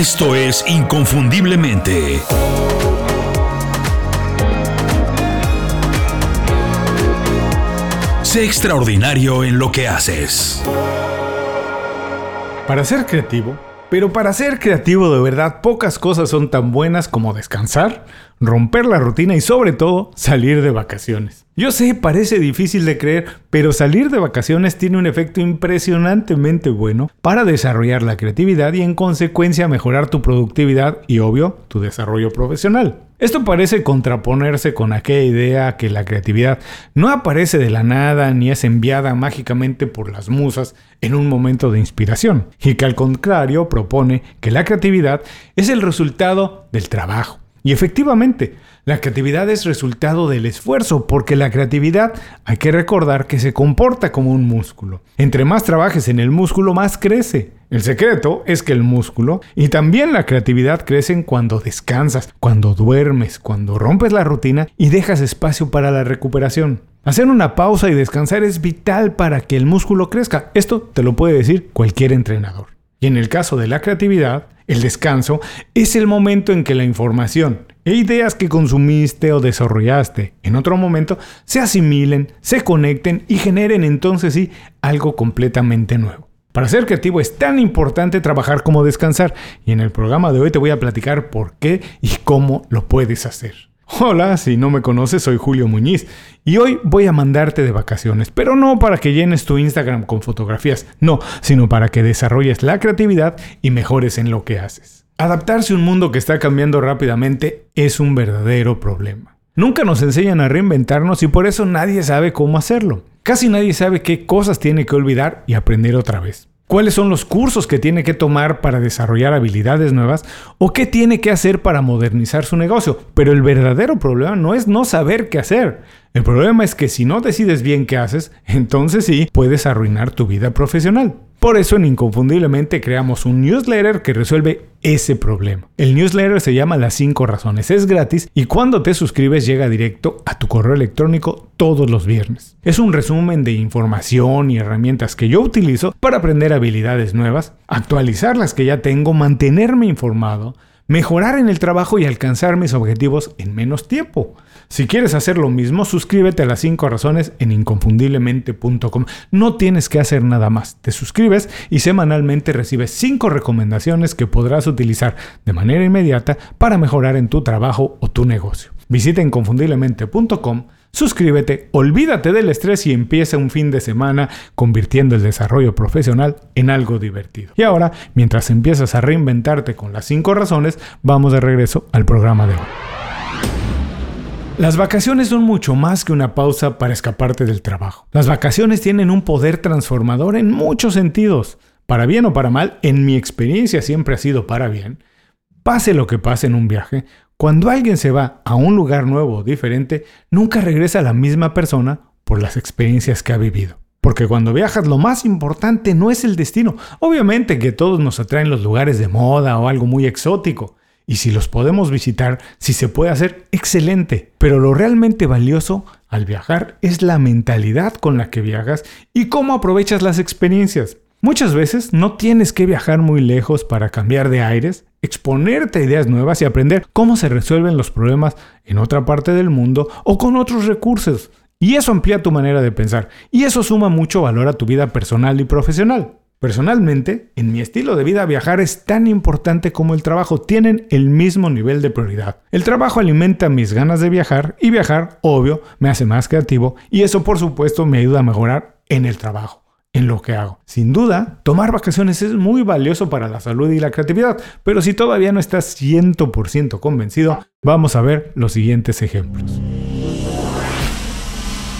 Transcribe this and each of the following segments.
Esto es Inconfundiblemente. Sé extraordinario en lo que haces. Para ser creativo, pero para ser creativo de verdad, pocas cosas son tan buenas como descansar, romper la rutina y sobre todo salir de vacaciones. Yo sé, parece difícil de creer, pero salir de vacaciones tiene un efecto impresionantemente bueno para desarrollar la creatividad y en consecuencia mejorar tu productividad y obvio tu desarrollo profesional. Esto parece contraponerse con aquella idea que la creatividad no aparece de la nada ni es enviada mágicamente por las musas en un momento de inspiración, y que al contrario propone que la creatividad es el resultado del trabajo y efectivamente, la creatividad es resultado del esfuerzo, porque la creatividad hay que recordar que se comporta como un músculo. Entre más trabajes en el músculo, más crece. El secreto es que el músculo y también la creatividad crecen cuando descansas, cuando duermes, cuando rompes la rutina y dejas espacio para la recuperación. Hacer una pausa y descansar es vital para que el músculo crezca. Esto te lo puede decir cualquier entrenador. Y en el caso de la creatividad, el descanso es el momento en que la información e ideas que consumiste o desarrollaste en otro momento se asimilen, se conecten y generen entonces sí algo completamente nuevo. Para ser creativo es tan importante trabajar como descansar y en el programa de hoy te voy a platicar por qué y cómo lo puedes hacer. Hola, si no me conoces, soy Julio Muñiz y hoy voy a mandarte de vacaciones, pero no para que llenes tu Instagram con fotografías, no, sino para que desarrolles la creatividad y mejores en lo que haces. Adaptarse a un mundo que está cambiando rápidamente es un verdadero problema. Nunca nos enseñan a reinventarnos y por eso nadie sabe cómo hacerlo. Casi nadie sabe qué cosas tiene que olvidar y aprender otra vez cuáles son los cursos que tiene que tomar para desarrollar habilidades nuevas o qué tiene que hacer para modernizar su negocio. Pero el verdadero problema no es no saber qué hacer. El problema es que si no decides bien qué haces, entonces sí puedes arruinar tu vida profesional. Por eso en Inconfundiblemente creamos un newsletter que resuelve ese problema. El newsletter se llama Las 5 Razones, es gratis y cuando te suscribes llega directo a tu correo electrónico todos los viernes. Es un resumen de información y herramientas que yo utilizo para aprender habilidades nuevas, actualizar las que ya tengo, mantenerme informado, mejorar en el trabajo y alcanzar mis objetivos en menos tiempo. Si quieres hacer lo mismo, suscríbete a las 5 razones en inconfundiblemente.com. No tienes que hacer nada más. Te suscribes y semanalmente recibes 5 recomendaciones que podrás utilizar de manera inmediata para mejorar en tu trabajo o tu negocio. Visita inconfundiblemente.com Suscríbete, olvídate del estrés y empieza un fin de semana convirtiendo el desarrollo profesional en algo divertido. Y ahora, mientras empiezas a reinventarte con las 5 razones, vamos de regreso al programa de hoy. Las vacaciones son mucho más que una pausa para escaparte del trabajo. Las vacaciones tienen un poder transformador en muchos sentidos. Para bien o para mal, en mi experiencia siempre ha sido para bien. Pase lo que pase en un viaje, cuando alguien se va a un lugar nuevo o diferente, nunca regresa la misma persona por las experiencias que ha vivido. Porque cuando viajas lo más importante no es el destino. Obviamente que todos nos atraen los lugares de moda o algo muy exótico. Y si los podemos visitar, si se puede hacer, excelente. Pero lo realmente valioso al viajar es la mentalidad con la que viajas y cómo aprovechas las experiencias. Muchas veces no tienes que viajar muy lejos para cambiar de aires, exponerte a ideas nuevas y aprender cómo se resuelven los problemas en otra parte del mundo o con otros recursos. Y eso amplía tu manera de pensar y eso suma mucho valor a tu vida personal y profesional. Personalmente, en mi estilo de vida viajar es tan importante como el trabajo, tienen el mismo nivel de prioridad. El trabajo alimenta mis ganas de viajar y viajar, obvio, me hace más creativo y eso por supuesto me ayuda a mejorar en el trabajo en lo que hago. Sin duda, tomar vacaciones es muy valioso para la salud y la creatividad, pero si todavía no estás 100% convencido, vamos a ver los siguientes ejemplos.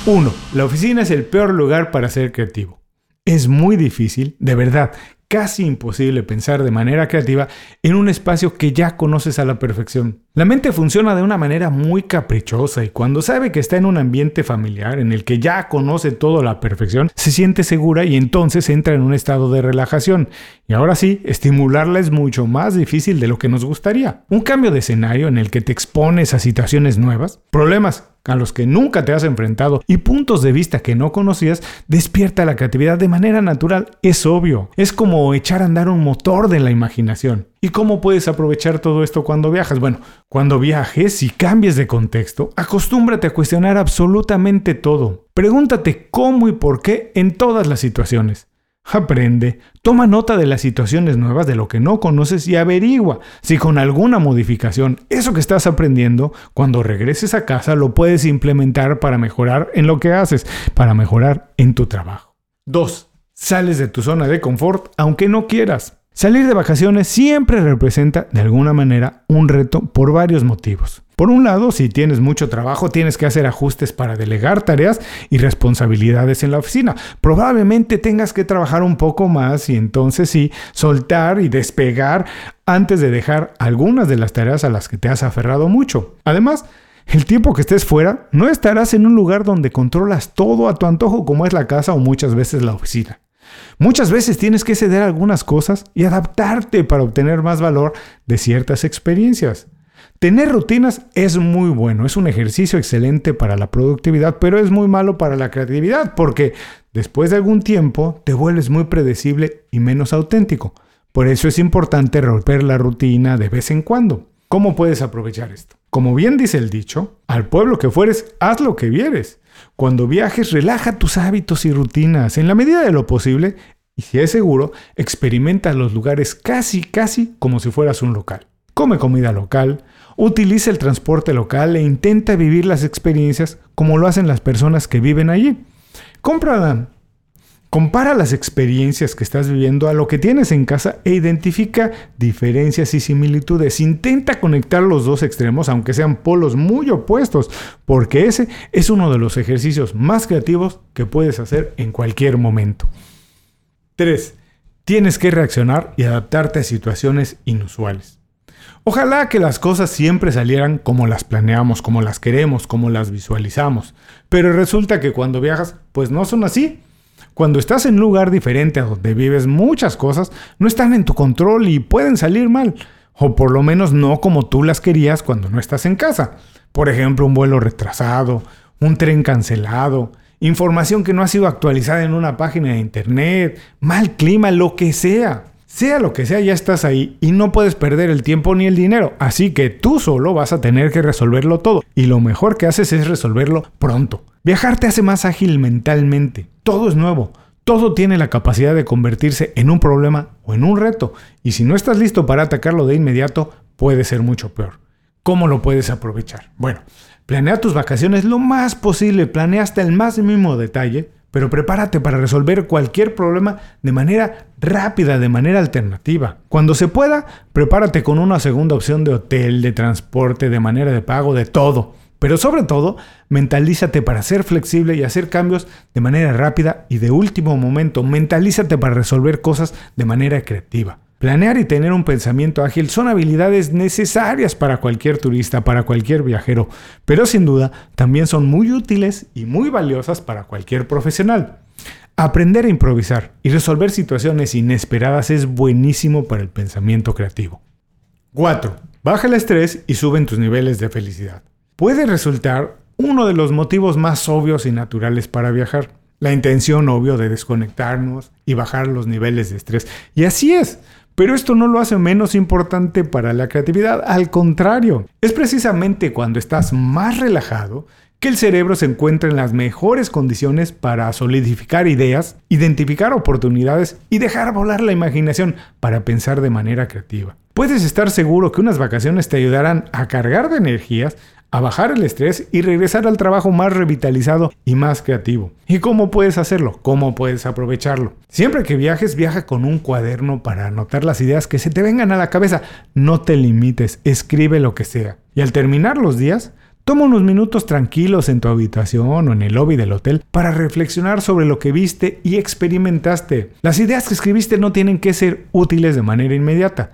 1. La oficina es el peor lugar para ser creativo. Es muy difícil, de verdad, casi imposible pensar de manera creativa en un espacio que ya conoces a la perfección. La mente funciona de una manera muy caprichosa y cuando sabe que está en un ambiente familiar en el que ya conoce todo a la perfección, se siente segura y entonces entra en un estado de relajación. Y ahora sí, estimularla es mucho más difícil de lo que nos gustaría. Un cambio de escenario en el que te expones a situaciones nuevas, problemas a los que nunca te has enfrentado y puntos de vista que no conocías, despierta la creatividad de manera natural. Es obvio. Es como echar a andar un motor de la imaginación. ¿Y cómo puedes aprovechar todo esto cuando viajas? Bueno, cuando viajes y cambies de contexto, acostúmbrate a cuestionar absolutamente todo. Pregúntate cómo y por qué en todas las situaciones. Aprende, toma nota de las situaciones nuevas, de lo que no conoces y averigua si con alguna modificación eso que estás aprendiendo, cuando regreses a casa lo puedes implementar para mejorar en lo que haces, para mejorar en tu trabajo. 2. Sales de tu zona de confort aunque no quieras. Salir de vacaciones siempre representa de alguna manera un reto por varios motivos. Por un lado, si tienes mucho trabajo, tienes que hacer ajustes para delegar tareas y responsabilidades en la oficina. Probablemente tengas que trabajar un poco más y entonces sí, soltar y despegar antes de dejar algunas de las tareas a las que te has aferrado mucho. Además, el tiempo que estés fuera, no estarás en un lugar donde controlas todo a tu antojo como es la casa o muchas veces la oficina. Muchas veces tienes que ceder algunas cosas y adaptarte para obtener más valor de ciertas experiencias. Tener rutinas es muy bueno, es un ejercicio excelente para la productividad, pero es muy malo para la creatividad porque después de algún tiempo te vuelves muy predecible y menos auténtico. Por eso es importante romper la rutina de vez en cuando. ¿Cómo puedes aprovechar esto? Como bien dice el dicho, al pueblo que fueres, haz lo que vieres. Cuando viajes, relaja tus hábitos y rutinas en la medida de lo posible y si es seguro, experimenta los lugares casi, casi como si fueras un local. Come comida local, utiliza el transporte local e intenta vivir las experiencias como lo hacen las personas que viven allí. Compra Compara las experiencias que estás viviendo a lo que tienes en casa e identifica diferencias y similitudes. Intenta conectar los dos extremos, aunque sean polos muy opuestos, porque ese es uno de los ejercicios más creativos que puedes hacer en cualquier momento. 3. Tienes que reaccionar y adaptarte a situaciones inusuales. Ojalá que las cosas siempre salieran como las planeamos, como las queremos, como las visualizamos. Pero resulta que cuando viajas, pues no son así. Cuando estás en un lugar diferente a donde vives, muchas cosas no están en tu control y pueden salir mal, o por lo menos no como tú las querías cuando no estás en casa. Por ejemplo, un vuelo retrasado, un tren cancelado, información que no ha sido actualizada en una página de internet, mal clima, lo que sea. Sea lo que sea, ya estás ahí y no puedes perder el tiempo ni el dinero, así que tú solo vas a tener que resolverlo todo y lo mejor que haces es resolverlo pronto. Viajar te hace más ágil mentalmente. Todo es nuevo. Todo tiene la capacidad de convertirse en un problema o en un reto. Y si no estás listo para atacarlo de inmediato, puede ser mucho peor. ¿Cómo lo puedes aprovechar? Bueno, planea tus vacaciones lo más posible, planea hasta el más mínimo detalle, pero prepárate para resolver cualquier problema de manera rápida, de manera alternativa. Cuando se pueda, prepárate con una segunda opción de hotel, de transporte, de manera de pago, de todo. Pero sobre todo, mentalízate para ser flexible y hacer cambios de manera rápida y de último momento. Mentalízate para resolver cosas de manera creativa. Planear y tener un pensamiento ágil son habilidades necesarias para cualquier turista, para cualquier viajero, pero sin duda también son muy útiles y muy valiosas para cualquier profesional. Aprender a improvisar y resolver situaciones inesperadas es buenísimo para el pensamiento creativo. 4. Baja el estrés y suben tus niveles de felicidad puede resultar uno de los motivos más obvios y naturales para viajar. La intención obvio de desconectarnos y bajar los niveles de estrés. Y así es. Pero esto no lo hace menos importante para la creatividad, al contrario, es precisamente cuando estás más relajado que el cerebro se encuentra en las mejores condiciones para solidificar ideas, identificar oportunidades y dejar volar la imaginación para pensar de manera creativa. Puedes estar seguro que unas vacaciones te ayudarán a cargar de energías, a bajar el estrés y regresar al trabajo más revitalizado y más creativo. ¿Y cómo puedes hacerlo? ¿Cómo puedes aprovecharlo? Siempre que viajes, viaja con un cuaderno para anotar las ideas que se te vengan a la cabeza. No te limites, escribe lo que sea. Y al terminar los días, Toma unos minutos tranquilos en tu habitación o en el lobby del hotel para reflexionar sobre lo que viste y experimentaste. Las ideas que escribiste no tienen que ser útiles de manera inmediata.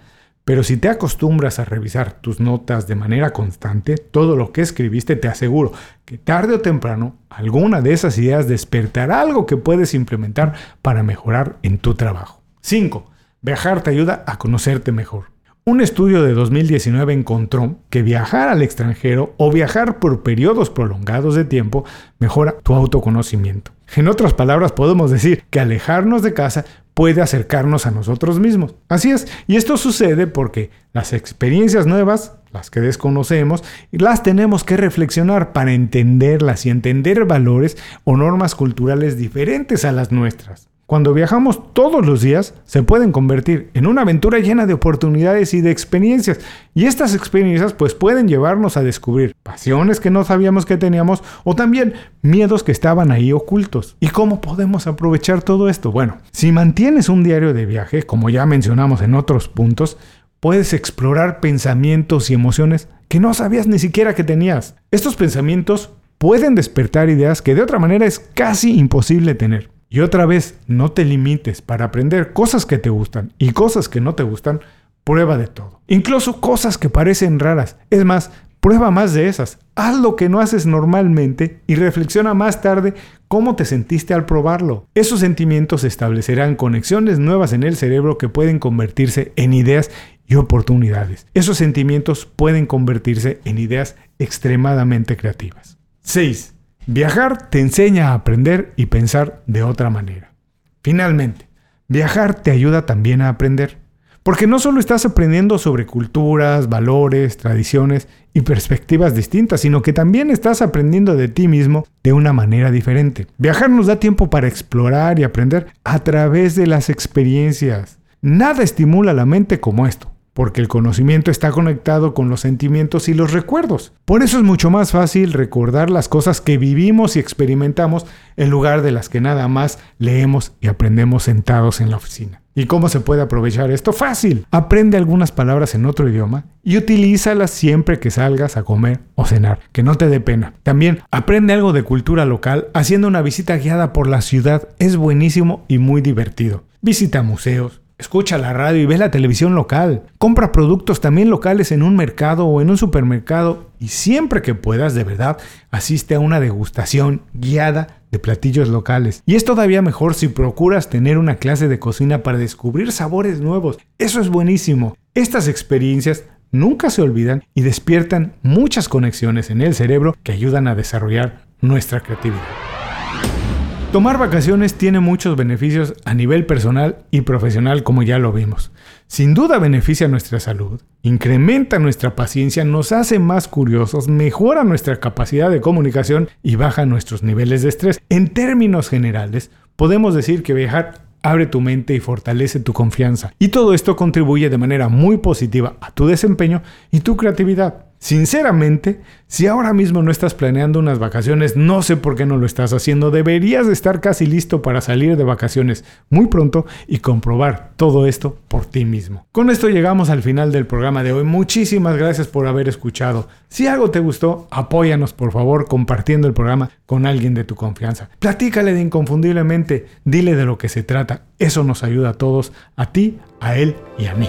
Pero si te acostumbras a revisar tus notas de manera constante, todo lo que escribiste te aseguro que tarde o temprano alguna de esas ideas despertará algo que puedes implementar para mejorar en tu trabajo. 5. Viajar te ayuda a conocerte mejor. Un estudio de 2019 encontró que viajar al extranjero o viajar por periodos prolongados de tiempo mejora tu autoconocimiento. En otras palabras, podemos decir que alejarnos de casa puede acercarnos a nosotros mismos. Así es, y esto sucede porque las experiencias nuevas, las que desconocemos, las tenemos que reflexionar para entenderlas y entender valores o normas culturales diferentes a las nuestras. Cuando viajamos todos los días, se pueden convertir en una aventura llena de oportunidades y de experiencias. Y estas experiencias pues pueden llevarnos a descubrir pasiones que no sabíamos que teníamos o también miedos que estaban ahí ocultos. ¿Y cómo podemos aprovechar todo esto? Bueno, si mantienes un diario de viaje, como ya mencionamos en otros puntos, puedes explorar pensamientos y emociones que no sabías ni siquiera que tenías. Estos pensamientos pueden despertar ideas que de otra manera es casi imposible tener. Y otra vez, no te limites para aprender cosas que te gustan y cosas que no te gustan, prueba de todo. Incluso cosas que parecen raras. Es más, prueba más de esas. Haz lo que no haces normalmente y reflexiona más tarde cómo te sentiste al probarlo. Esos sentimientos establecerán conexiones nuevas en el cerebro que pueden convertirse en ideas y oportunidades. Esos sentimientos pueden convertirse en ideas extremadamente creativas. 6. Viajar te enseña a aprender y pensar de otra manera. Finalmente, viajar te ayuda también a aprender, porque no solo estás aprendiendo sobre culturas, valores, tradiciones y perspectivas distintas, sino que también estás aprendiendo de ti mismo de una manera diferente. Viajar nos da tiempo para explorar y aprender a través de las experiencias. Nada estimula la mente como esto porque el conocimiento está conectado con los sentimientos y los recuerdos. Por eso es mucho más fácil recordar las cosas que vivimos y experimentamos en lugar de las que nada más leemos y aprendemos sentados en la oficina. ¿Y cómo se puede aprovechar esto? Fácil. Aprende algunas palabras en otro idioma y utilízalas siempre que salgas a comer o cenar, que no te dé pena. También aprende algo de cultura local haciendo una visita guiada por la ciudad. Es buenísimo y muy divertido. Visita museos, Escucha la radio y ve la televisión local. Compra productos también locales en un mercado o en un supermercado y siempre que puedas, de verdad, asiste a una degustación guiada de platillos locales. Y es todavía mejor si procuras tener una clase de cocina para descubrir sabores nuevos. Eso es buenísimo. Estas experiencias nunca se olvidan y despiertan muchas conexiones en el cerebro que ayudan a desarrollar nuestra creatividad. Tomar vacaciones tiene muchos beneficios a nivel personal y profesional como ya lo vimos. Sin duda beneficia nuestra salud, incrementa nuestra paciencia, nos hace más curiosos, mejora nuestra capacidad de comunicación y baja nuestros niveles de estrés. En términos generales, podemos decir que viajar abre tu mente y fortalece tu confianza. Y todo esto contribuye de manera muy positiva a tu desempeño y tu creatividad. Sinceramente, si ahora mismo no estás planeando unas vacaciones, no sé por qué no lo estás haciendo. Deberías de estar casi listo para salir de vacaciones muy pronto y comprobar todo esto por ti mismo. Con esto llegamos al final del programa de hoy. Muchísimas gracias por haber escuchado. Si algo te gustó, apóyanos por favor compartiendo el programa con alguien de tu confianza. Platícale de inconfundiblemente, dile de lo que se trata. Eso nos ayuda a todos, a ti, a él y a mí.